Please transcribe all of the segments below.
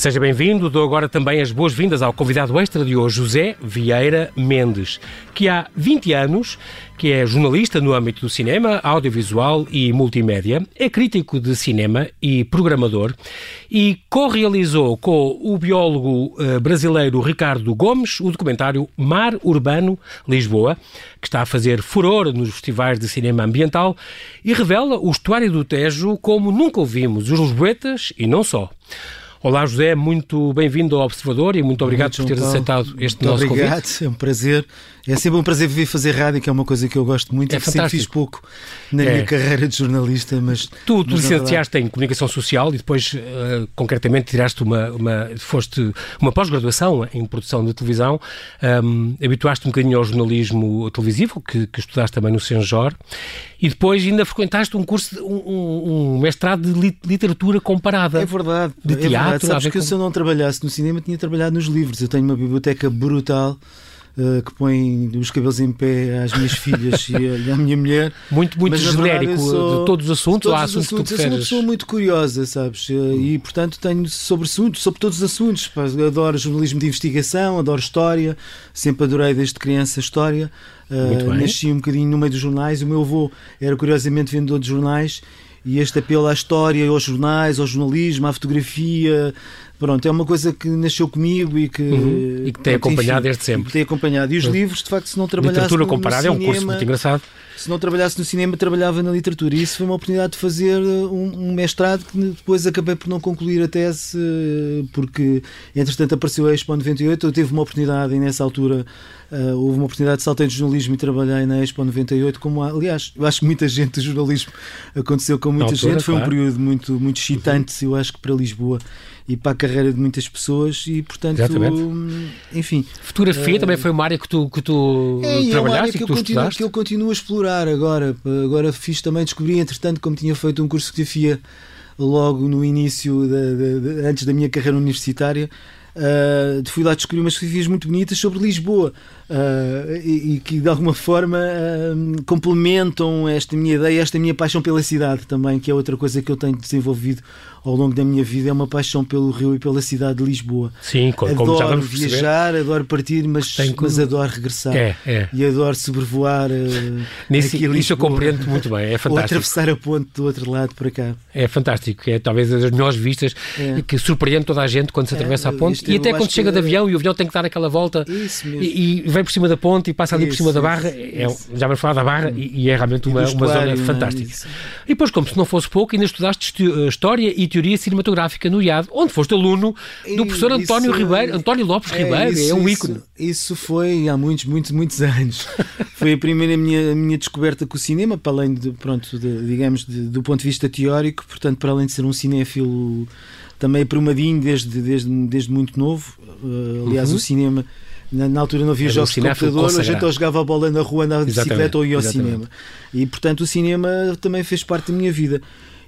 Seja bem-vindo, dou agora também as boas-vindas ao convidado extra de hoje, José Vieira Mendes, que há 20 anos que é jornalista no âmbito do cinema, audiovisual e multimédia, é crítico de cinema e programador e co-realizou com o biólogo uh, brasileiro Ricardo Gomes o documentário Mar Urbano Lisboa, que está a fazer furor nos festivais de cinema ambiental e revela o estuário do Tejo como nunca ouvimos, os lisboetas e não só. Olá, José, muito bem-vindo ao Observador e muito obrigado muito por teres aceitado este muito nosso obrigado. convite. é um prazer. É sempre um prazer vir fazer rádio, que é uma coisa que eu gosto muito é e que fantástico. sempre fiz pouco na é. minha carreira de jornalista. Mas tu, tu licenciaste em Comunicação Social e depois, uh, concretamente, tiraste uma, uma foste uma pós-graduação em produção de televisão. Um, habituaste um bocadinho ao jornalismo televisivo, que, que estudaste também no Senjor, e depois ainda frequentaste um curso, um, um mestrado de literatura comparada. É verdade. De é teatro. Verdade. Sabes que com... se eu não trabalhasse no cinema, tinha trabalhado nos livros. Eu tenho uma biblioteca brutal. Uh, que põe os cabelos em pé às minhas filhas e, à minha mulher. Muito, muito Mas, genérico sou, de todos os assuntos todos há os assuntos, assuntos que tu Eu sou uma pessoa muito curiosa, sabes? Uh, e, portanto, tenho sobre assuntos, sobre todos os assuntos. Pá, adoro jornalismo de investigação, adoro história, sempre adorei desde criança história. Uh, nasci um bocadinho no meio dos jornais. O meu avô era curiosamente vendedor de jornais e este apelo à história, aos jornais, ao jornalismo, à fotografia, pronto, é uma coisa que nasceu comigo e que, uhum. e que tem acompanhado desde sempre. Que tem acompanhado. E os uhum. livros, de facto, se não trabalhasse literatura comparada é um curso muito engraçado. Se não trabalhasse no cinema, trabalhava na literatura. E isso foi uma oportunidade de fazer um, um mestrado que depois acabei por não concluir a tese, porque entretanto apareceu a Expo 98. Eu tive uma oportunidade e nessa altura uh, houve uma oportunidade de saltei de jornalismo e trabalhei na Expo 98. Como, aliás, eu acho que muita gente do jornalismo aconteceu com muita altura, gente. Foi claro. um período muito, muito excitante, eu acho que para Lisboa e para a carreira de muitas pessoas e portanto Exatamente. enfim. Fotografia uh, também foi uma área que tu, que tu é, trabalhaste é uma área que, que, eu tu continuo, estudaste? que eu continuo a explorar agora. Agora fiz também descobri entretanto como tinha feito um curso de fotografia logo no início da, da, da, antes da minha carreira universitária Uh, fui lá descobrir umas fotografias muito bonitas sobre Lisboa uh, e, e, que de alguma forma uh, complementam esta minha ideia, esta minha paixão pela cidade também, que é outra coisa que eu tenho desenvolvido ao longo da minha vida, é uma paixão pelo Rio e pela cidade de Lisboa. Sim, como, adoro já vamos viajar, adoro partir, mas, mas adoro regressar é, é. e adoro sobrevoar. Nisso, isso eu compreendo muito bem, é fantástico. Ou atravessar a ponte do outro lado para cá. É fantástico, é talvez das melhores vistas é. que surpreende toda a gente quando se atravessa a ponte e até quando chega de avião e o avião tem que dar aquela volta e, e, vem por cima da ponte e passa ali isso, por cima da barra, isso, é, já vamos falar da barra e, e é realmente uma, uma zona fantástica. E depois, como se não fosse pouco, ainda estudaste História e Teoria Cinematográfica no IAD, onde foste aluno do professor António Ribeiro, António Lopes é, Ribeiro, isso, é um isso, ícone. Isso foi há muitos, muitos, muitos anos. foi a primeira minha, minha descoberta com o cinema, para além de, pronto, de, digamos, de, do ponto de vista teórico, portanto, para além de ser um cinéfilo também prumadinho desde, desde, desde muito novo. Uh, aliás, uhum. o cinema. Na, na, altura não havia Era jogos de computador, a gente ou jogava a bola na rua, andava de bicicleta ou ia ao exatamente. cinema. E portanto o cinema também fez parte da minha vida.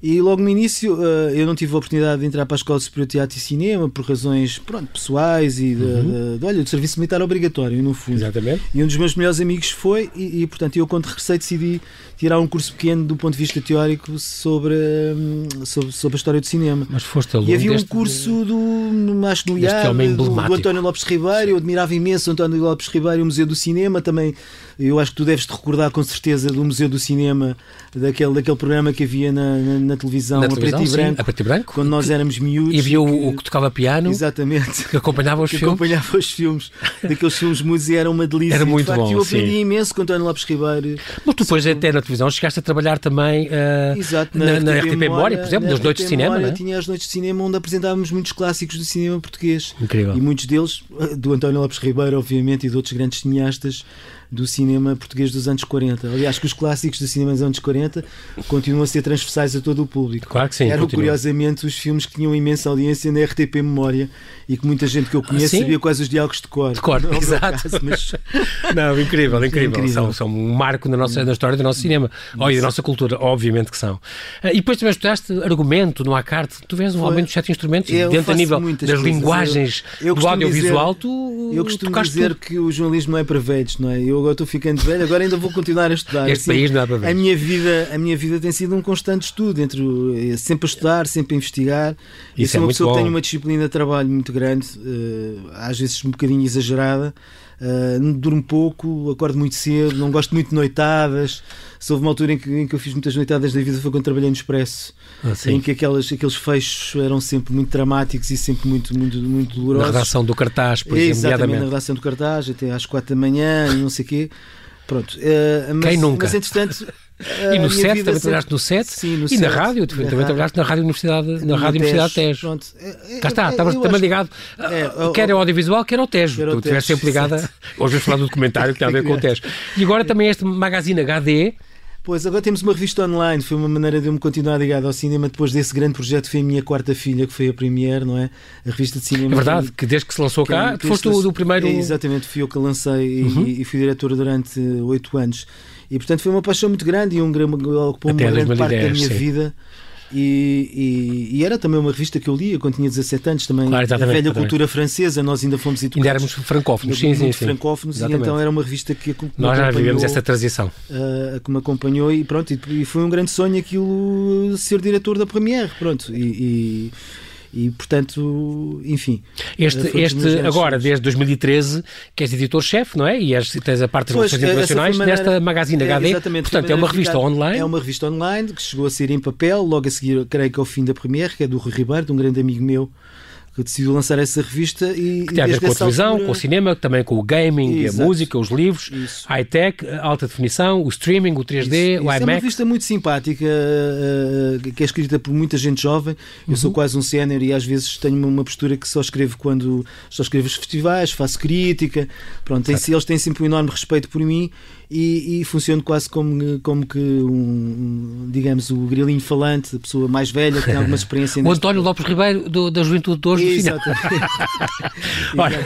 E logo no início uh, eu não tive a oportunidade de entrar para a Escola Superior de Teatro e Cinema por razões pronto, pessoais e de, Uhum. de, de, olha, de serviço militar obrigatório, no fundo. Exatamente. E um dos meus melhores amigos foi, e, e, portanto eu quando regressei decidi tirar um curso pequeno do ponto de vista teórico sobre, hum, sobre, sobre a história do cinema. Mas foste aluno E havia um curso do, acho no IAB, do, do. António Lopes Ribeiro, eu admirava imenso o António Lopes Ribeiro o Museu do Cinema também. Eu acho que tu deves te recordar com certeza do Museu do Cinema, daquele, daquele programa que havia na, na, na televisão, na a televisão, preto sim, branco, a preto e branco. quando nós éramos miúdos. E havia o, que- o que tocava piano, Exatamente que acompanhava os que filmes. acompanhava os filmes, daqueles filmes mudos e era uma delícia. Era De muito facto, bom, Eu aprendi sim. imenso com António Lopes Ribeiro. Mas tu depois até na televisão chegaste a trabalhar também ah, Exato, na, na RTP Memória, por exemplo, na nas noites de cinema, Memória é? Tinha as noites de cinema onde apresentávamos muitos clássicos do cinema português. Incrível. E muitos deles, do António Lopes Ribeiro, obviamente, e de outros grandes cineastas, do cinema português dos anos 40. Aliás, que os clássicos do cinema dos anos 40 continuam a ser transversais a todo o público. Claro que sim. Eram, curiosamente, os filmes que tinham imensa audiência na RTP Memória e que muita gente que eu conheço ah, sabia quase os diálogos de cor. De cor, não, exato. Caso, mas... Não, incrível, incrível. incrível. São, são um marco na, nossa, na história do nosso cinema oh, e da nossa cultura, obviamente que são. Ah, e depois também estudaste argumento no ACART. Tu vês um Foi... aumento de sete instrumentos eu dentro a nível das coisas. linguagens eu, eu do audiovisual. Dizer, tu eu costumo dizer tudo. que o jornalismo não é para velhos, não é? Eu agora estou ficando velho, agora ainda vou continuar a estudar. Este assim, país não é para velhos. A minha vida, a minha vida tem sido um constante estudo, entre eh, sempre a estudar, sempre a investigar. Isso eu sou é uma pessoa bom. que tem uma disciplina de trabalho muito grande, eh, às vezes um bocadinho exagerada. Uh, durmo pouco, acordo muito cedo, não gosto muito de noitadas. Se houve uma altura em que, em que eu fiz muitas noitadas da vida foi quando trabalhei no Expresso, ah, em que aquelas, aqueles fechos eram sempre muito dramáticos e sempre muito, muito, muito dolorosos. Na redação do cartaz, por exemplo. Exatamente, na redação do cartaz, até às quatro da manhã e não sei o quê. Pronto. Uh, mas, Quem nunca? Mas entretanto. E no SET, também trabalhaste no SET? Sim, no E na rádio, também trabalhaste na Rádio Universidade, na Rádio Universidade Tejo. Pronto. É, é, Cá está, estavas também ligado, é, quer ao audiovisual, quer ao Tejo. Tu estiveste sempre ligada, hoje vamos falar do documentário que tem a ver com o Tejo. E agora também este Magazine HD, Pois, agora temos uma revista online, foi uma maneira de eu me continuar ligado ao cinema depois desse grande projeto que foi a minha quarta filha, que foi a Premiere, não é? A revista de cinema. É verdade, que, que desde que se lançou cá, que foste o do primeiro. É, exatamente, fui eu que lancei uhum. e, e, fui diretor durante oito anos. E portanto foi uma paixão muito grande e um, ocupou uma grande 2010, parte da minha sim. vida. E, e, e, era também uma revista que eu lia quando tinha 17 anos, também claro, a velha cultura francesa, nós ainda fomos educados. Ainda éramos francófonos, sim, sim, sim. francófonos, e então era uma revista que, que Nós já vivemos essa transição. Uh, que me acompanhou e pronto, e, e, foi um grande sonho aquilo ser diretor da Premiere, pronto, e, e portanto, enfim. Este, este agora, desde 2013, que és editor-chefe, não é? E és, tens a parte das relações internacionais maneira, nesta Magazine HD. É, portanto, é uma revista online. É uma revista online que chegou a ser em papel, logo a seguir, creio que ao fim da Premiere, que é do Rui Ribeiro, de um grande amigo meu que decidiu lançar essa revista e que tem a ver com a televisão, altura... com o cinema, também com o gaming, Exato. a música, os livros, high-tech, alta definição, o streaming, o 3D, isso, o IMAX. É uma revista muito simpática, uh, que é escrita por muita gente jovem. Eu uhum. sou quase um sénior e às vezes tenho uma postura que só escrevo quando só escrevo os festivais, faço crítica. Pronto, eles têm sempre um enorme respeito por mim e, e funciona quase como, como que um, digamos, o grilinho falante, a pessoa mais velha que tem alguma experiência. o António Lopes Ribeiro do, da Juventude de hoje. Exatamente. olha,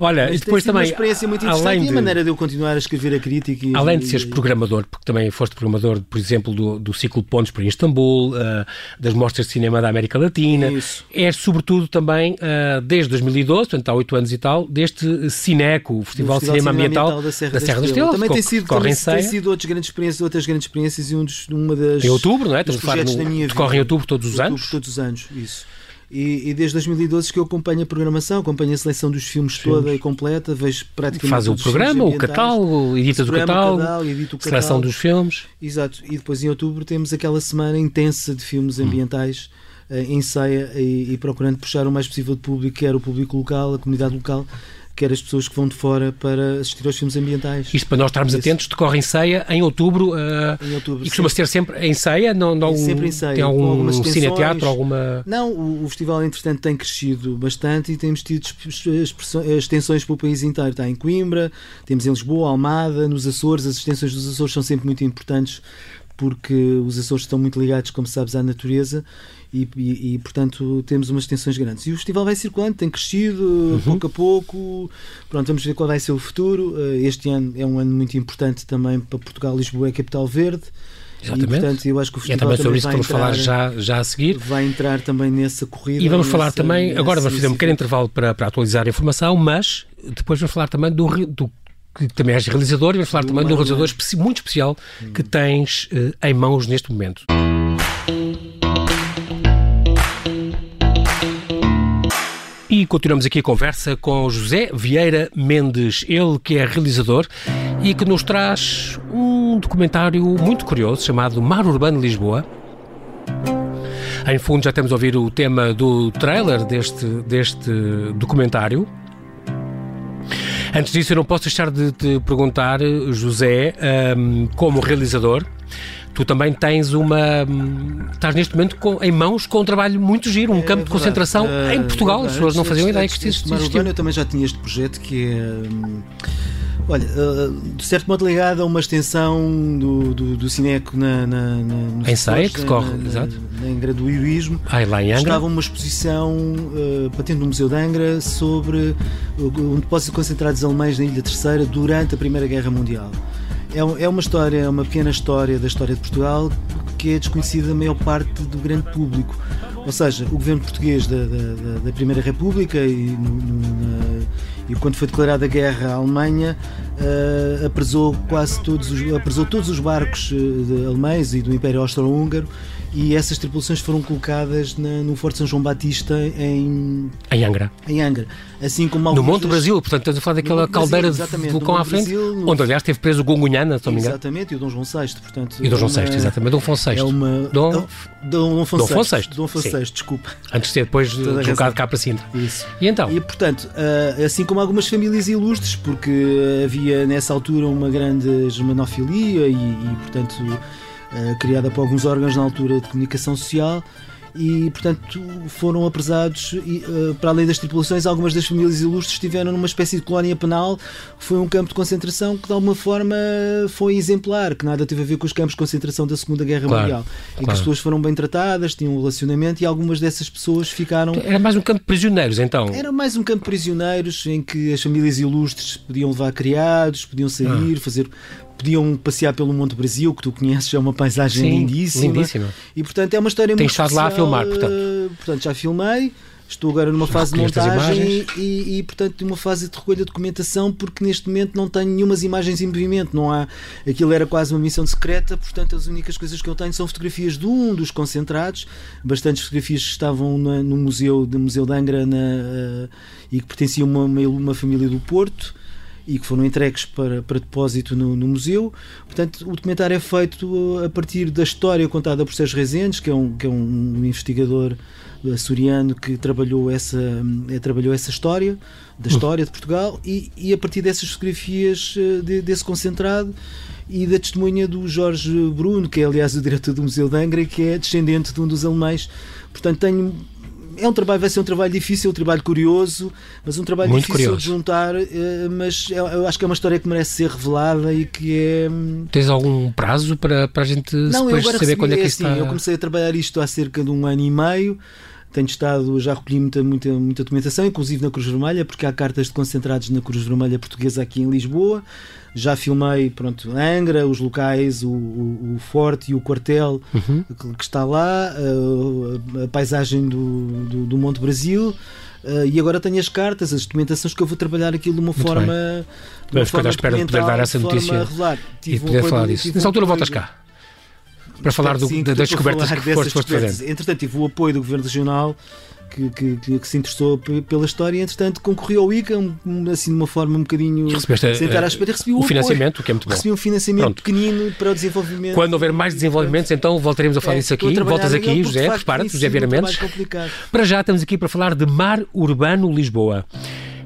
olha e depois também. uma experiência muito interessante de, e a maneira de eu continuar a escrever a crítica. E, além de seres programador, porque também foste programador, por exemplo, do, do ciclo Pontos para Istambul, uh, das mostras de cinema da América Latina. Isso. És, sobretudo, também, uh, desde 2012, portanto há oito anos e tal, deste Cineco, o Festival, de Cinema, Ambiental, Ambiental da Serra da, Serra da Estrela. Também tem sido corre em ceia. Tem sido outras grandes experiências, outras grandes experiências e um dos, uma das. Em outubro, não é? Estamos a no, da minha decorre em outubro todos os outubro, anos. Todos os anos, isso. E, e, desde 2012 que eu acompanho a programação, acompanho a seleção dos filmes, filmes. toda e completa, vejo praticamente. Faz o programa, o catálogo, edita do catálogo, catálogo, edita o seleção dos filmes. Exato, e depois em outubro temos aquela semana intensa de filmes hum. ambientais. Hum. Uh, ensaia e, e procurando puxar o mais possível de público, quer o público local, a comunidade local, quer as pessoas que vão de fora para assistir aos filmes ambientais. Isto para nós estarmos Esse. atentos, decorre em ceia em outubro, uh, em outubro e costuma ser sempre em ceia? Não, não, sempre em ceia. Tem algum cineteatro, alguma... Não, o, o, festival entretanto tem crescido bastante e temos tido extensões para o país inteiro. Está em Coimbra, temos em Lisboa, Almada, nos Açores, as extensões dos Açores são sempre muito importantes porque os Açores estão muito ligados, como sabes, à natureza e, e, e, portanto temos umas extensões grandes. E o festival vai circulando, tem crescido uhum. pouco a pouco. Pronto, vamos ver qual vai ser o futuro. Eh, este ano é um ano muito importante também para Portugal. Lisboa é capital verde. Exatamente. E, portanto, eu acho que o festival e é também sobre isso que vamos falar já, já a seguir. Vai entrar também nessa corrida. E vamos falar também, agora vamos fazer um pequeno intervalo para, para atualizar a informação, mas depois vamos falar também do, do que também és realizador, e vamos falar também de um realizador muito especial que tens uh, em mãos neste momento. E continuamos aqui a conversa com José Vieira Mendes, ele que é realizador e que nos traz um documentário muito curioso chamado Mar Urbano Lisboa. Em fundo já temos a ouvir o tema do trailer deste, deste documentário. Antes disso, eu não posso deixar de te perguntar, José, um, como realizador, tu também tens uma. Hum, estás neste momento com, em mãos com um trabalho muito giro, um é, campo de concentração em Portugal. As pessoas não faziam ideia que existia. Eu também já tinha este projeto que é. Olha, uh, de certo modo ligado a uma extensão do, do, do Cineco na, na, na, em Ceia, que decorre, na, exato. Na, na Angra do Heroísmo. Ah, lá em Angra. Estava uma exposição uh, patente no Museu de Angra sobre um depósito de concentrados alemães na Ilha Terceira durante a Primeira Guerra Mundial. É, é uma história, é uma pequena história da história de Portugal que é desconhecida da maior parte do grande público. Ou seja, o governo português da, da, da Primeira República e, no, no, na, e, quando foi declarada a guerra à Alemanha, uh, apresou quase todos os, apresou todos os barcos uh, alemães e do Império Austro-Húngaro e essas tripulações foram colocadas na, no Forte São João Batista em, em Angra. Em Angra. Assim como no Monte das... Brasil, portanto, estamos a falar daquela caldeira Brasil, de vulcão à frente, Brasil, no... onde aliás esteve preso o Gongunhana, se não me engano. Exatamente, e o Dom João VI, portanto. E o Dom João VI, exatamente, Dom Afonso VI. É uma... Dom, Dom, Afonso Dom Afonso VI. Dom Afonso VI, desculpa. Antes de ser depois deslocado cá para Sintra. Isso. E então? E portanto, eh, assim como algumas famílias ilustres, porque havia nessa altura uma grande germanofilia e, e portanto eh, criada por alguns órgãos na altura de comunicação social e, portanto, foram apresados, e, uh, para além das tripulações, algumas das famílias ilustres estiveram numa espécie de colónia penal, foi um campo de concentração que, de alguma forma, foi exemplar, que nada teve a ver com os campos de concentração da Segunda Guerra claro, Mundial, em claro. que as pessoas foram bem tratadas, tinham um relacionamento e algumas dessas pessoas ficaram... Era mais um campo de prisioneiros, então? Era mais um campo de prisioneiros, em que as famílias ilustres podiam levar criados, podiam sair, ah. fazer podiam passear pelo Monte Brasil, que tu conheces, é uma paisagem Sim, lindíssima. lindíssima. E portanto é uma história Tens muito estado lá a filmar, portanto. Portanto, já filmei. Estou agora numa fase de montagem e, e, portanto, numa fase de recolha de documentação, porque neste momento não tenho nenhumas imagens em movimento. Não há. Aquilo era quase uma missão secreta, portanto, as únicas coisas que eu tenho são fotografias de um dos concentrados, bastantes fotografias que estavam na, no museu, do museu de Angra na, uh, e que pertenciam a uma, uma família do Porto e que foram entregues para, para depósito no, no, museu. Portanto, o documentário é feito a partir da história contada por Sérgio Rezendes, que é um, que é um investigador açoriano que trabalhou essa, eh, trabalhou essa história, da hum. história de Portugal, e, e a partir dessas fotografias eh, de, desse concentrado e da testemunha do Jorge Bruno, que é aliás o diretor do Museu de Angra, que é descendente de um dos alemães. Portanto, tenho é um trabalho, vai ser um trabalho difícil, um trabalho curioso, mas um trabalho Muito difícil curioso. de juntar, eh, mas eu acho que é uma história que merece ser revelada e que é... Hum, Tens algum prazo para, para a gente Não, depois saber recebi, quando é que é isso assim, está... Eu comecei a trabalhar isto há cerca de um ano e meio, tenho estado, já recolhi muita, muita, muita documentação, inclusive na Cruz Vermelha, porque há cartas de concentrados na Cruz Vermelha Portuguesa aqui em Lisboa. Já filmei, pronto, Angra, os locais, o, o, o forte e o quartel uhum. que, que, está lá, a, a paisagem do, do, do, Monte Brasil. Uh, e agora tenho as cartas, as documentações que eu vou trabalhar aquilo de uma Muito forma. Bem. De uma à espera de poder dar essa notícia e poder falar disso. Nessa altura voltas cá para falar do, sim, das descobertas que foste, foste fazendo. Entretanto, tive o apoio do Governo Regional que, que, que, se interessou pela história e, entretanto, concorri ao ICA assim de uma forma um bocadinho Recebeste sem estar à espera. Recebi o, o financiamento, o que é muito bom. Recebi um financiamento Pronto. pequenino para o desenvolvimento. Quando houver mais desenvolvimentos, então voltaremos a falar é, disso aqui. Voltas aqui, José, prepara-te, José Vieira Mendes. Para já estamos aqui para falar de Mar Urbano Lisboa.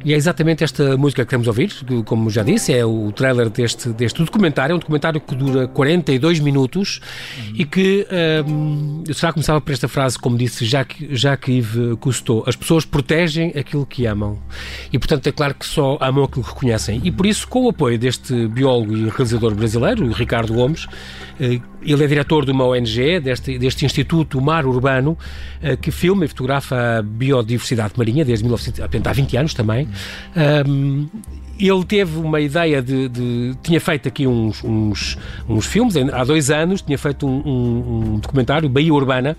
E é exatamente esta música que queremos ouvir, como já disse, é o trailer deste, deste documentário, é um documentário que dura 42 minutos uhum. e que, um, eu será começava por esta frase, como disse Jacques, Jacques Yves Cousteau, as pessoas protegem aquilo que amam. E, portanto, é claro que só amam aquilo que reconhecem. E, por isso, com o apoio deste biólogo e realizador brasileiro, Ricardo Gomes, eh, ele é diretor de uma ONG, deste, deste Instituto Mar Urbano, eh, que filma e fotografa a biodiversidade marinha desde 1900, há 20 anos também. Um, ele teve uma ideia de, de, tinha feito aqui uns, uns, uns filmes há dois anos tinha feito um, um, um documentário Bahia Urbana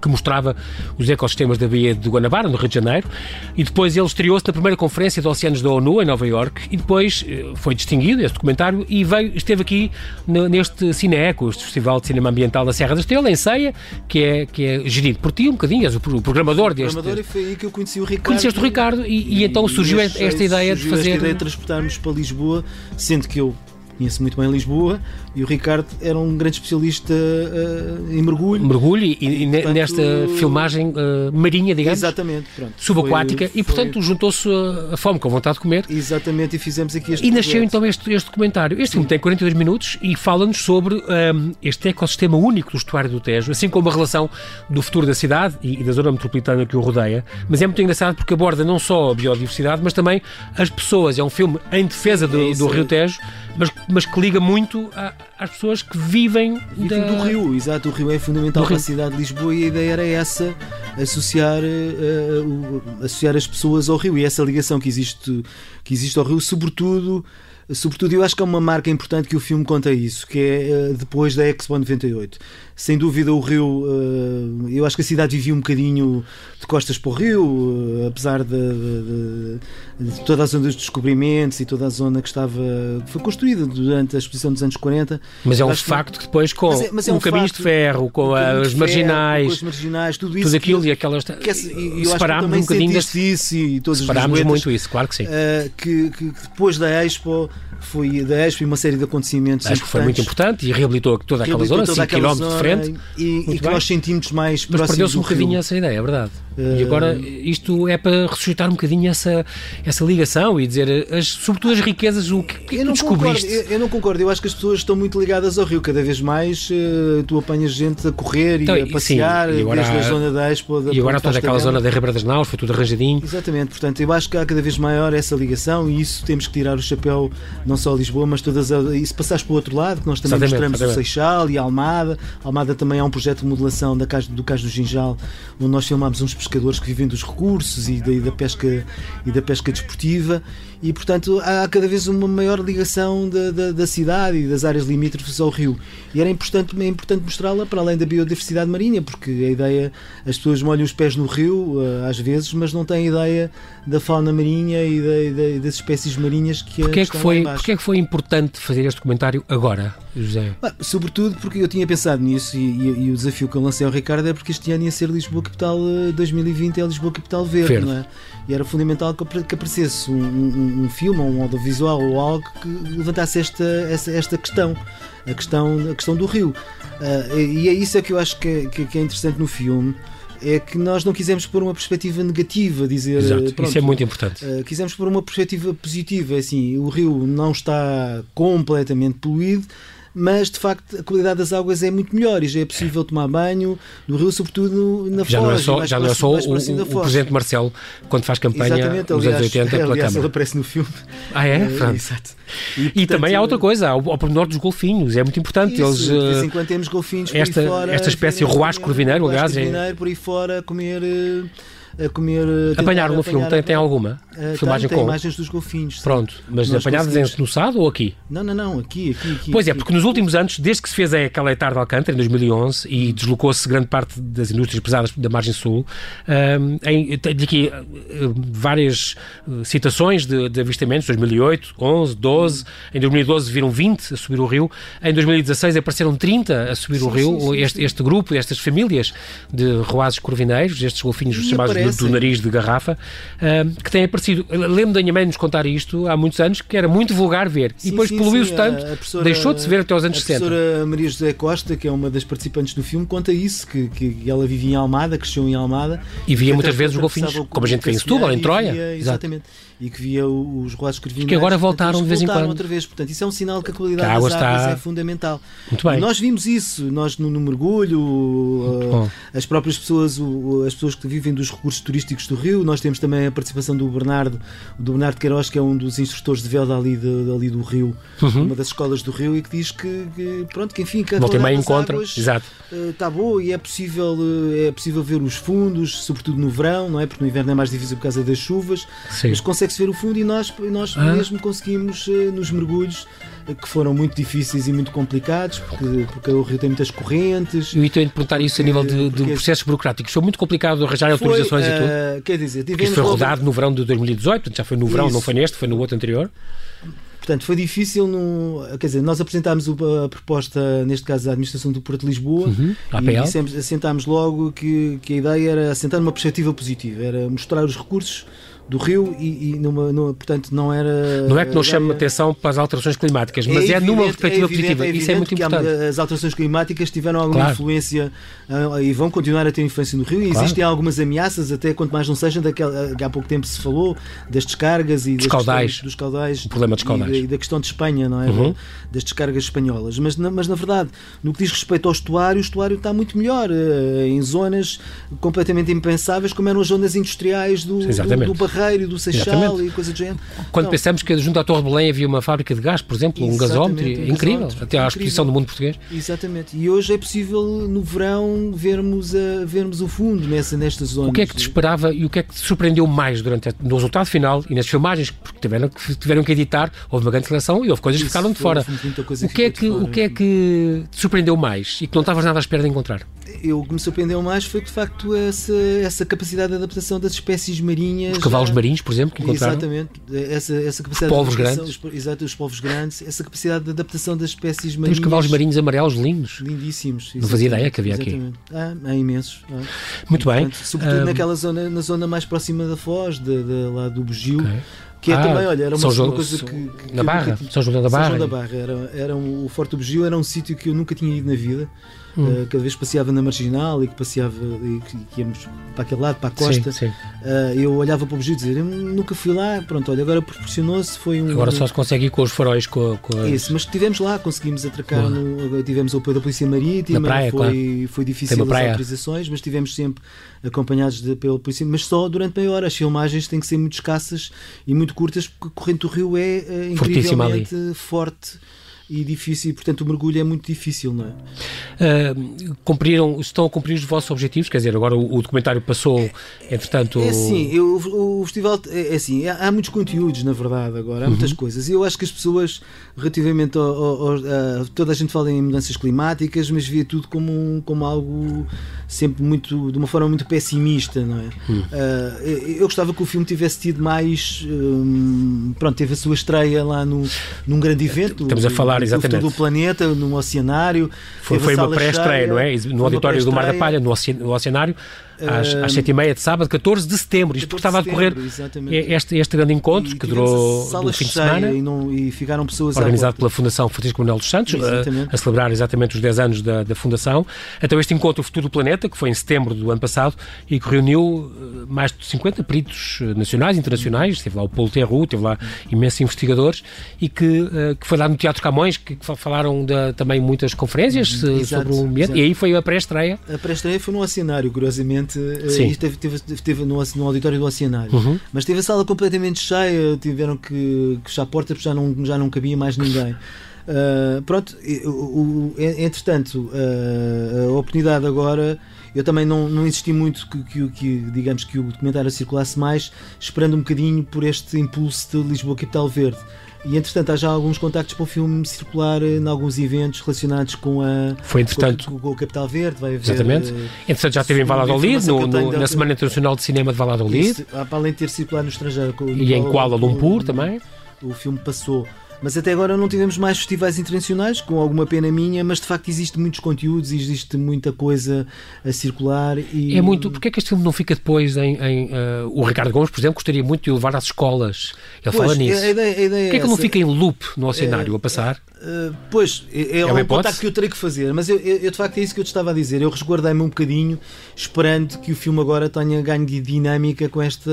que mostrava os ecossistemas da Baía de Guanabara, no Rio de Janeiro, e depois ele estreou-se na primeira Conferência de Oceanos da ONU, em Nova York, e depois eh, foi distinguido, esse documentário, e veio, esteve aqui neste Cineeco, este Festival de Cinema Ambiental da Serra da Estrela, em Ceia, que é, que é gerido por ti um bocadinho, és o programador deste... O programador e foi aí que eu conheci o Ricardo. Conheceste o Ricardo, e, e, e então surgiu esta ideia de fazer... esta ideia de transportarmos para Lisboa, sendo que eu conhece muito bem Lisboa, e o Ricardo era um grande especialista uh, em mergulho. Mergulho e, e portanto, nesta filmagem uh, marinha, digamos. Exatamente, pronto. Subaquática, foi, e portanto juntou-se a, fome com a vontade de comer. Exatamente, e fizemos aqui este E nasceu projeto. então este, este documentário. Este Sim. filme tem 42 minutos e fala-nos sobre um, este ecossistema único do estuário do Tejo, assim como a relação do futuro da cidade e, e da zona metropolitana que o rodeia. Mas é muito engraçado porque aborda não só a biodiversidade, mas também as pessoas. É um filme em defesa do, é do Rio Tejo, mas, mas que liga muito a, às pessoas que vivem, da... do Rio. Exato, o Rio é fundamental para a cidade de Lisboa e a ideia era essa, associar, uh, uh, associar as pessoas ao Rio e essa ligação que existe, que existe ao Rio, sobretudo sobretudo eu acho que é uma marca importante que o filme conta isso, que é eh, depois da Expo 98 sem dúvida o Rio, eh, eu acho que a cidade vivia um bocadinho de costas para o Rio, eh, apesar de, de, de, toda a zona dos descobrimentos e toda a zona que estava foi construída durante a exposição dos anos 40. Mas é um facto que depois com mas é, mas é um caminhos de ferro, com as marginais, com as marginais, tudo isso tudo aquilo que, e aquelas que, é, separámos um bocadinho isso e todos separámos muito isso, claro que sim. Uh, que, que depois da Expo foi da Expo e uma série de acontecimentos Acho que foi muito importante e reabilitou toda aquela zona, 5 km de frente. E, e que nós sentimos mais Mas perdeu-se um bocadinho essa ideia, é verdade. Uh... E agora isto é para ressuscitar um bocadinho essa, essa ligação e dizer, as, sobretudo as riquezas, o que, que eu não descobriste? Concordo, eu, eu, não concordo, eu acho que as pessoas estão muito ligadas ao Rio, cada vez mais uh, tu apanhas gente a correr então, e a passear, sim, e agora, desde a zona da Expo. Da e agora toda aquela zona da Ribeira das Naus, foi tudo arranjadinho. Exatamente, portanto eu acho que há cada vez maior essa ligação e isso temos que tirar o chapéu, não só a Lisboa, mas todas as, e se passares para o outro lado, que nós também exatamente, mostramos exatamente. o Seixal e a Almada, a Almada também é um projeto de modelação da casa, do Cais do Ginjal, onde nós filmámos uns pescadores que vivem dos recursos e da, e da pesca, e da pesca desportiva. E, portanto, há cada vez uma maior ligação da, da, da cidade e das áreas limítrofes ao rio. E era importante, é importante mostrá-la para além da biodiversidade marinha, porque a ideia, as pessoas molham os pés no rio, eh, às vezes, mas não têm ideia da fauna marinha e, da, das espécies marinhas que, porquê é que foi Porquê é que foi importante fazer este documentário agora, José? sobretudo porque eu tinha pensado nisso e, e, e, o desafio que eu lancei ao Ricardo é porque este ano ia ser Lisboa Capital 2020 eh, é Lisboa Capital Verde, Verde. não é? E era fundamental que, que aparecesse um, um um filme ou um audiovisual ou algo que levantasse esta, esta, esta questão, a questão, a questão do rio. Uh, e é isso é que eu acho que é, que é interessante no filme é que nós não quisemos pôr uma perspectiva negativa, dizer. Exato, pronto, isso é muito importante. Uh, quisemos pôr uma perspectiva positiva, assim, o rio não está completamente poluído, mas de facto a qualidade das águas é muito melhor e já é possível tomar banho no rio, sobretudo na já Foz. Não é só, já não é só o, o, o, Presidente Marcelo, quando faz campanha Exatamente, nos aliás, anos 80 pela aliás, Câmara. ele aparece no filme. Ah, é? é exato. E, portanto, e, também há outra coisa, ao, ao pormenor dos golfinhos, é muito importante. Isso, Eles, de vez em quando temos golfinhos esta, por aí fora. Esta espécie, Ruás Corvineiro, aliás. É... por aí fora, comer eh, a comer. Apanharam no filme? Tem, tem alguma? Uh, filmagem tem, com? imagens dos golfinhos. Sim. Pronto, mas Nós apanhadas em Senossado ou aqui? Não, não, não, aqui, aqui, aqui Pois é, aqui. é, porque nos últimos anos, desde que se fez aquela etar de Alcântara, em 2011, e deslocou-se grande parte das indústrias pesadas da margem sul, um, em, tenho aqui uh, várias uh, citações de, de, avistamentos, 2008, 11, 12, em 2012 viram 20 a subir o rio, em 2016 apareceram 30 a subir sim, o rio, sim, este, este, grupo, estas famílias de roazes corvineiros, estes golfinhos e chamados do, do, nariz de garrafa, uh, que têm aparecido. Lembro da minha mãe nos contar isto há muitos anos, que era muito vulgar ver. Sim, e depois poluiu-se tanto, deixou de se ver até aos anos 60. A professora Maria José Costa, que é uma das participantes do filme, conta isso, que, que ela vivia em Almada, cresceu em Almada. E via muitas vezes os golfinhos, como a gente vê em Setúbal, em Troia. Via, exatamente. E que via os roços corvinais. Que agora voltaram de vez em quando. outra vez. Portanto, isso é um sinal que a qualidade que a das águas está... é fundamental. Muito bem. E nós vimos isso, nós no, no mergulho, uh, as próprias pessoas, uh, as pessoas que vivem dos recursos turísticos do Rio, nós temos também a participação do Bernardo, do Bernardo Queiroz, que é um dos instrutores de vela ali, de, ali do Rio, uhum. uma das escolas do Rio, e que diz que, que pronto, que enfim, que a Volta qualidade das encontra. águas Exato. Uh, está boa e é possível, uh, é possível ver os fundos, sobretudo no verão, não é? Porque no inverno é mais difícil por causa das chuvas, Sim. mas consegue-se ver o fundo e nós, nós ah. mesmo conseguimos uh, nos mergulhos que foram muito difíceis e muito complicados, porque, porque o Rio tem muitas correntes. Eu tenho de perguntar isso a nível de, de processos burocráticos. Foi muito complicado arranjar foi, autorizações uh, e tudo. Quer dizer, isso foi rodado no verão de 2018, já foi no verão, isso. não foi neste, foi no outro anterior. Portanto, foi difícil. No, quer dizer, nós apresentámos a proposta, neste caso, da Administração do Porto de Lisboa, uhum, e dissemos, assentámos logo que, que a ideia era assentar uma perspectiva positiva, era mostrar os recursos do rio e, e numa, numa, portanto não era não é que não chama atenção para as alterações climáticas mas é, é numa perspectiva é positiva isso é muito importante. as alterações climáticas tiveram alguma claro. influência uh, e vão continuar a ter influência no rio. E claro. existem algumas ameaças até quanto mais não seja daquela que há pouco tempo se falou das descargas e dos caudais. dos caudais o problema dos caudais. e, e, da questão de Espanha não é? Uhum. das descargas espanholas. Mas na, mas na verdade no que diz respeito ao estuário o estuário está muito melhor uh, em zonas completamente impensáveis como eram as zonas industriais do, do, do Barreiro do Seixal Exatamente. e coisa do género. Quando pensamos que junto à Torre Belém havia uma fábrica de gás, por exemplo, um gasómetro, um incrível, até à exposição do mundo português. Exatamente. E hoje é possível no verão vermos, a, vermos o fundo nessa, nestas zonas. O que é que te esperava e o que é que te surpreendeu mais durante a, no resultado final e nas filmagens, porque tiveram que, tiveram que editar, houve uma grande seleção e houve coisas Isso, que ficaram de fora. O que, é que, o que é que te surpreendeu mais e que não estavas nada à espera de encontrar? Eu, o que me surpreendeu mais foi de facto essa, essa capacidade de adaptação das espécies marinhas. Cavalos marinhos, por exemplo, que encontraram. Exatamente. Essa, essa capacidade os povos grandes. Os, exato, os povos grandes. Essa capacidade de adaptação das espécies marinhas. Tem os cavalos marinhos amarelos lindos. Lindíssimos. Não fazia ideia que havia exatamente. aqui. Ah, há imensos. Ah. Muito e, bem. Portanto, sobretudo um... naquela zona, na zona mais próxima da Foz, de, de lá do Bugio. Okay. Que é ah, também, olha, era uma, João, uma coisa que, que, Na Barra, São João da Barra. São João da Barra. Era, era um, o Forte do Bugio era um sítio que eu nunca tinha ido na vida. Hum. Uh, cada vez passeava na marginal e que passeava e que, que íamos para aquele lado, para a costa, sim, sim. Uh, eu olhava para o bugio e dizia: nunca fui lá, pronto, olha, agora proporcionou-se. Foi um, agora só se consegue ir com os faróis. Com, com as... Isso, mas estivemos lá, conseguimos atracar, no, tivemos o apoio da Polícia Marítima, na praia, foi, claro. foi difícil as autorizações, mas estivemos sempre acompanhados de, pela Polícia, mas só durante meia hora. As filmagens têm que ser muito escassas e muito curtas, porque a corrente do rio é, é incrivelmente forte e difícil, e portanto o mergulho é muito difícil, não é? Uh, cumpriram, estão a cumprir os vossos objetivos? Quer dizer, agora o, o documentário passou, entretanto. É assim, eu, o, festival é, é assim, há, muitos conteúdos, na verdade, agora, há muitas uhum. coisas, e eu acho que as pessoas, relativamente ao, ao, ao, a, toda a gente fala em mudanças climáticas, mas vê tudo como, como algo sempre muito, de uma forma muito pessimista, não é? Uhum. Uh, eu gostava que o filme tivesse tido mais. Um, pronto, teve a sua estreia lá no, num grande evento. Estamos a falar exatamente. todo o planeta, num oceanário. Foi, foi uma pré-estreia, não é? No auditório do Mar da Palha, no oceanário às, às 7 e meia de sábado, 14 de setembro. Isto porque estava a decorrer este, este grande encontro e que durou um fim de semana. E, não, e ficaram pessoas Organizado pela Fundação Francisco Manuel dos Santos, a, a, celebrar exatamente os 10 anos da, da Fundação. Então este encontro, o Futuro do Planeta, que foi em setembro do ano passado e que reuniu eh, mais de 50 peritos eh, nacionais e internacionais. Esteve lá o Paulo Terru, teve lá imensos investigadores e que, eh, que foi lá no Teatro Camões, que, que falaram de, também muitas conferências uhum. Exato, sobre o ambiente. E aí foi a pré-estreia. A pré-estreia foi no cenário, curiosamente eh, Sim. e teve, teve, teve no, no auditório do Oceanário. Uhum. Mas teve a sala completamente cheia, tiveram que, que fechar a porta porque já não, já não cabia mais ninguém. Uh, pronto, o, o, entretanto, uh, a oportunidade agora, eu também não, não insisti muito que, que, que, digamos que o documentário circulasse mais, esperando um bocadinho por este impulso de Lisboa Capital Verde. E entretanto há já alguns contactos para o filme circular em alguns eventos relacionados com a Foi entretanto com, com o Capital Verde, vai haver, Exatamente. Uh, entretanto já esteve em Valladolid, no, no, na Semana Internacional de Cinema de Valladolid. Isso, para além de ter circulado no estrangeiro. Com, e em Kuala Lumpur também. O filme passou mas até agora não tivemos mais festivais internacionais, com alguma pena minha, mas de facto existe muitos conteúdos, existe muita coisa a circular. E... É muito. Porquê é que este filme não fica depois em. em uh, o Ricardo Gomes, por exemplo, gostaria muito de o levar às escolas. Ele pois, fala nisso. A ideia, a ideia Porquê é que ele não fica em loop no oceanário é, a passar? Uh, pois, é, é, é um contacto que eu terei que fazer, mas eu, eu, de facto é isso que eu te estava a dizer. Eu resguardei-me um bocadinho, esperando que o filme agora tenha ganho de dinâmica com, esta,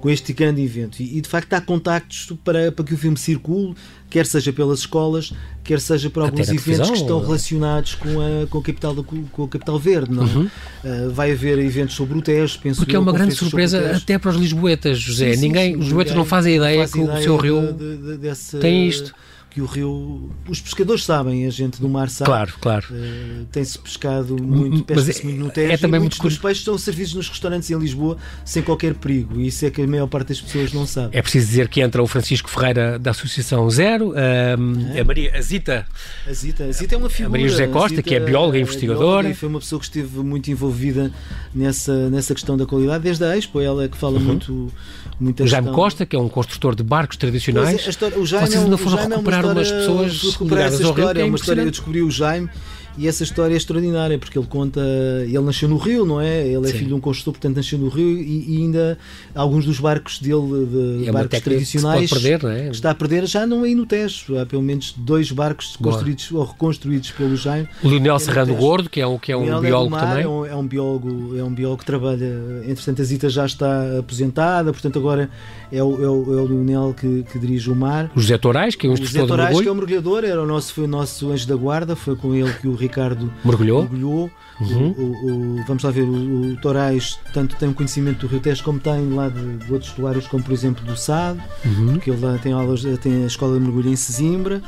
com este grande evento. E, e de facto há contactos para, para que o filme circule quer seja pelas escolas, quer seja por alguns eventos que estão relacionados com a, com a, capital, com a capital verde. Não? É? Uhum. Uh, vai haver eventos sobre o Tejo, penso Porque é uma grande surpresa até para os lisboetas, José. Sim, sim, Ninguém, sim, os lisboetas não fazem ideia faz que o seu rio de, de, desse, tem isto que o rio. Os pescadores sabem, a gente do mar sabe. Claro, claro. Uh, Tem-se pescado muito, pesca-se é, muito no Tejo. É também muitos muito dos peixes são servidos nos restaurantes em Lisboa sem qualquer perigo. E isso é que a maior parte das pessoas não sabe. É preciso dizer que entra o Francisco Ferreira da Associação Zero, a, a Maria a Zita. A Zita, a Zita é uma figura. A Maria José Costa, que é bióloga e investigadora. e foi uma pessoa que esteve muito envolvida nessa, nessa questão da qualidade, desde a Expo, ela é que fala uhum. muito. o Jaime questão... Costa, que é um construtor de barcos tradicionais. Pois é, história, o Jaime Vocês ainda foram é recuperar umas pessoas essa história. Rio, é, é uma história, eu descobri o Jaime e essa história é extraordinária porque ele conta, ele nasceu no Rio, não é? Ele é Sim. filho de um construtor, portanto nasceu no Rio e, e ainda alguns dos barcos dele, de é barcos tradicionais, que perder, é? está a perder já não é no Tejo. Há pelo menos dois barcos Boa. construídos ou reconstruídos pelo Jaime. O Lionel Serrano Gordo, que é um, que é um biólogo Mar, também. É um, é um, biólogo, é um biólogo que trabalha, entretanto a Zita já está aposentada, portanto agora é o, é o, é o Lionel que, que dirige o mar. O José Torais, que é um instrutor José Torais, que é um mergulhador, era o nosso, foi o nosso anjo da guarda, foi com ele que o Ricardo mergulhou. mergulhou. Uhum. O, o, o, vamos lá ver, o, o Torais tanto tem um conhecimento do Rio Tejo como tem lá de, de outros estuários, como por exemplo do Sado, uhum. porque ele lá tem aulas, tem a escola de mergulho em Sesimbra.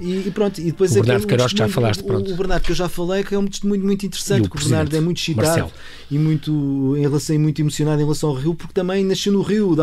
E, e, pronto, e depois o Bernardo Queiroz que já falaste, pronto. O Bernardo que eu já falei, que é um testemunho muito interessante, porque o Bernardo é muito excitado e muito, em relação, muito emocionado em relação ao Rio, porque também nasceu no Rio,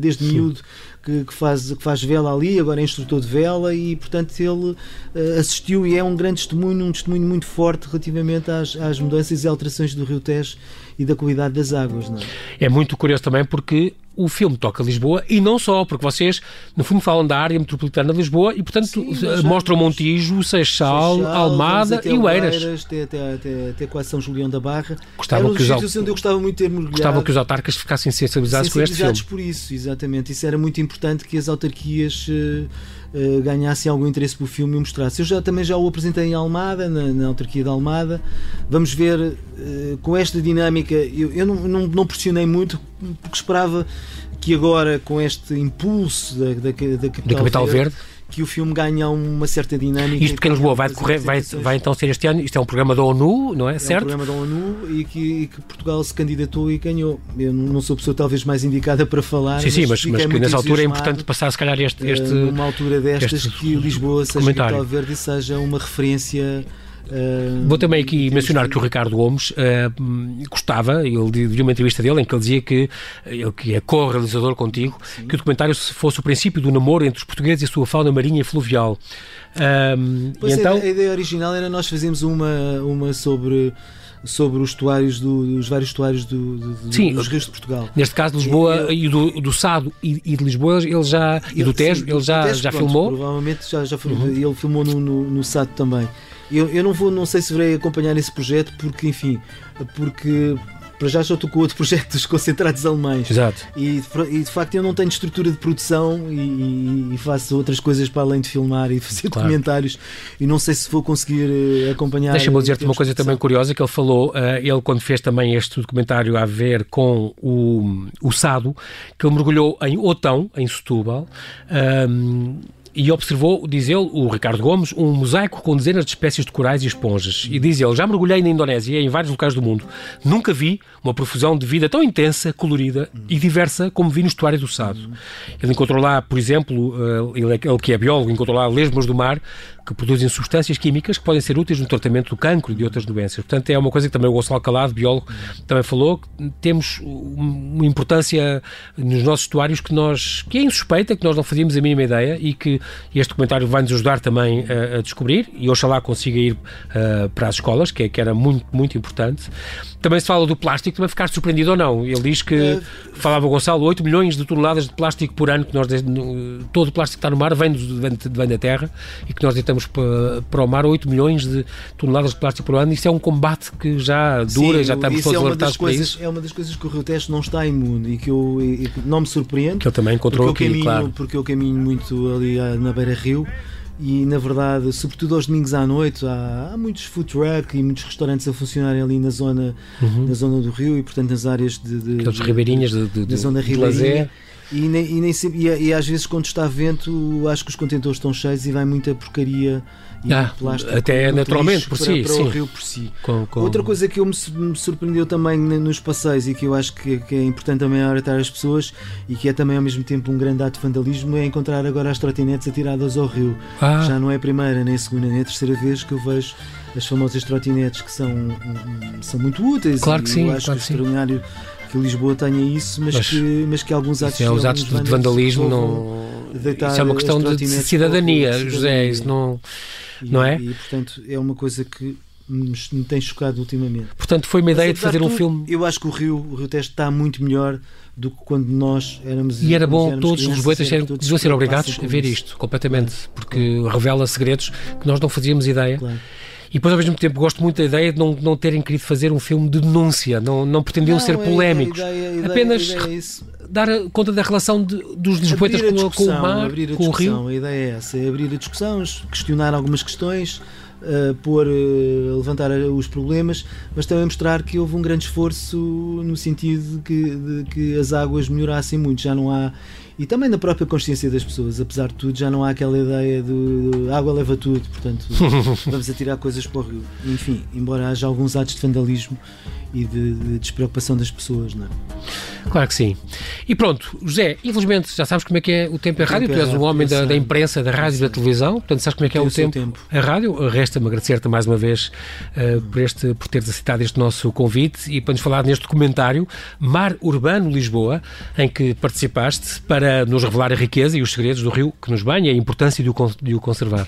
desde miúdo, que, que, faz, que faz vela ali, agora é instrutor de vela e, portanto, ele uh, assistiu e é um grande testemunho, um testemunho muito forte relativamente às, às mudanças e alterações do Rio Tejo e da qualidade das águas. Não é? é muito curioso também porque o filme toca Lisboa e não só, porque vocês, no fundo, falam da área metropolitana de Lisboa e, portanto, Sim, mostram Montijo, Seixal, Seixal Almada e Oeiras. Até, até, até, até quase São Julião da Barra. Gostavam que, os, onde eu gostava muito de ter mergulhado. Gostavam que os autarcas ficassem sensibilizados, sensibilizados com este filme. por isso, exatamente. Isso era muito importante que as autarquias uh, uh, ganhassem algum interesse pelo filme e o mostrassem. Eu já, também já o apresentei em Almada, na, na autarquia de Almada. Vamos ver uh, com esta dinâmica. Eu, eu não, não, não pressionei muito porque esperava que agora, com este impulso da, da, da Capital, da Capital Verde, Verde que o filme ganha uma certa dinâmica. Isto Pequeno Lisboa vai, decorrer, vai, vai então ser este ano, isto é um programa da ONU, não é? É certo? um programa da ONU e que, e que, Portugal se candidatou e ganhou. Eu não sou a pessoa talvez mais indicada para falar. Sim, sim, mas, mas que nessa altura é importante passar se calhar este... este numa altura destas que Lisboa seja Capital Verde e seja uma referência Uh, Vou também aqui mencionar que o Ricardo Gomes uh, gostava, ele viu uma entrevista dele em que ele dizia que ele que é co-realizador contigo, Sim. que o documentário fosse o princípio do namoro entre os portugueses e a sua fauna marinha e fluvial. Uh, pois e então... a ideia original era nós fazermos uma, uma sobre sobre os estuários do, os vários estuários do, do, Sim, dos rios de Portugal. Neste caso de Lisboa e, e do, do Sado e, e, de Lisboa ele já e do Tejo ele já, Tejo, já pronto, filmou. Provavelmente já, já uhum. ele filmou no, no, no Sado também. Eu, eu não vou, não sei se virei acompanhar esse projeto porque, enfim, porque para já já estou com outro projeto dos concentrados alemães. Exato. E, e, de facto eu não tenho estrutura de produção e, e faço outras coisas para além de filmar e fazer claro. documentários e não sei se vou conseguir uh, acompanhar. Deixa-me dizer-te uma coisa também curiosa que ele falou, uh, ele quando fez também este documentário a ver com o, o Sado, que ele mergulhou em Otão, em Setúbal. Um, e observou, diz ele, o Ricardo Gomes, um mosaico com dezenas de espécies de corais e esponjas. E diz ele, já mergulhei na Indonésia e em vários locais do mundo. Nunca vi uma profusão de vida tão intensa, colorida e diversa como vi no estuário do Sado. Ele encontrou lá, por exemplo, eh, ele, ele que é biólogo, encontrou lá lesmas do mar que produzem substâncias químicas que podem ser úteis no tratamento do cancro e de outras doenças. Portanto, é uma coisa que também o Gonçalo Calado, biólogo, também falou, que temos uma importância nos nossos estuários que nós, que é insuspeita, que nós não fazíamos a mínima ideia e que este documentário vai nos ajudar também a, a descobrir e oxalá consiga ir uh, para as escolas, que, é, que era muito, muito importante. Também se fala do plástico, também ficar surpreendido ou não. Ele diz que, é... falava o Gonçalo, 8 milhões de toneladas de plástico por ano, que nós, todo o plástico que está no mar vem, vem, vem da terra e que nós deitamos para, para o mar 8 milhões de toneladas de plástico por ano. Isso é um combate que já dura, Sim, já estamos todos é alertados para isso. É uma das coisas que o Rio Tejo não está imune e que eu e não me surpreende. Que ele também encontrou porque aqui, caminho, claro. Porque eu caminho muito ali na beira-rio e na verdade, sobretudo aos domingos à noite, há, há muitos food truck e muitos restaurantes a funcionarem ali na zona, uhum. na zona do Rio e portanto nas áreas de, de, Aqueles ribeirinhas de, de, da zona ribeirinha. E, nem, e, nem sempre, e, e, às vezes quando está vento acho que os contentores estão cheios e vai muita porcaria ah, plástico até naturalmente por para, si, para sim. o rio por si. Com, com... Outra coisa que eu me, me, surpreendeu também nos passeios e que eu acho que, que é importante também alertar as pessoas e que é também ao mesmo tempo um grande ato de vandalismo é encontrar agora as trotinetes atiradas ao rio. Ah. Já não é a primeira, nem a segunda, nem a terceira vez que eu vejo as famosas trotinetes que são, são muito úteis. Claro que sim, eu acho claro que é extraordinário que Lisboa tenha isso, mas, mas, que, mas que alguns atos, é, os atos de vandalismo não. Isso é uma questão de cidadania, José. Isso não. E, não é? E, portanto, é uma coisa que me tem chocado ultimamente. Portanto, foi uma ideia de fazer um filme. Eu acho que o Rio, o Rio Teste está muito melhor do que quando nós éramos. E era bom todos os lisboetas deviam ser obrigados a ver isto, completamente, porque claro. revela segredos que nós não fazíamos ideia. Claro. Depois, ao mesmo tempo, gosto muito da ideia de não, não terem querido fazer um filme de denúncia, não, não pretendiam Não, ser a- a polémicos. ideia- a ideia- Apenas a ideia é isso. dar conta da relação de- dos lisboetas com, com o mar, abrir a com o rio. A ideia é essa, é abrir a discussão, questionar algumas questões, uh, pôr, uh, levantar uh, os problemas, mas também mostrar que houve um grande esforço no sentido de que, de que as águas melhorassem muito. Já não há. E também na própria consciência das pessoas, apesar de tudo, já não há aquela ideia de, de água leva tudo, portanto vamos atirar coisas para o rio. Enfim, embora haja alguns atos de vandalismo e de, de despreocupação das pessoas, não é? Claro que sim. E pronto, José, infelizmente já sabes como é que é o tempo em O rádio, tempo tu é és um rápido, homem da, sei. da imprensa, da rádio e da televisão, portanto sabes como é que é o tempo, tempo. a rádio. Resta-me agradecer-te mais uma vez eh, por, este, por teres aceitado este nosso convite e para nos falar neste documentário Mar Urbano Lisboa, em que participaste para nos revelar a riqueza e os segredos do rio que nos banha e a importância de o, de o conservar.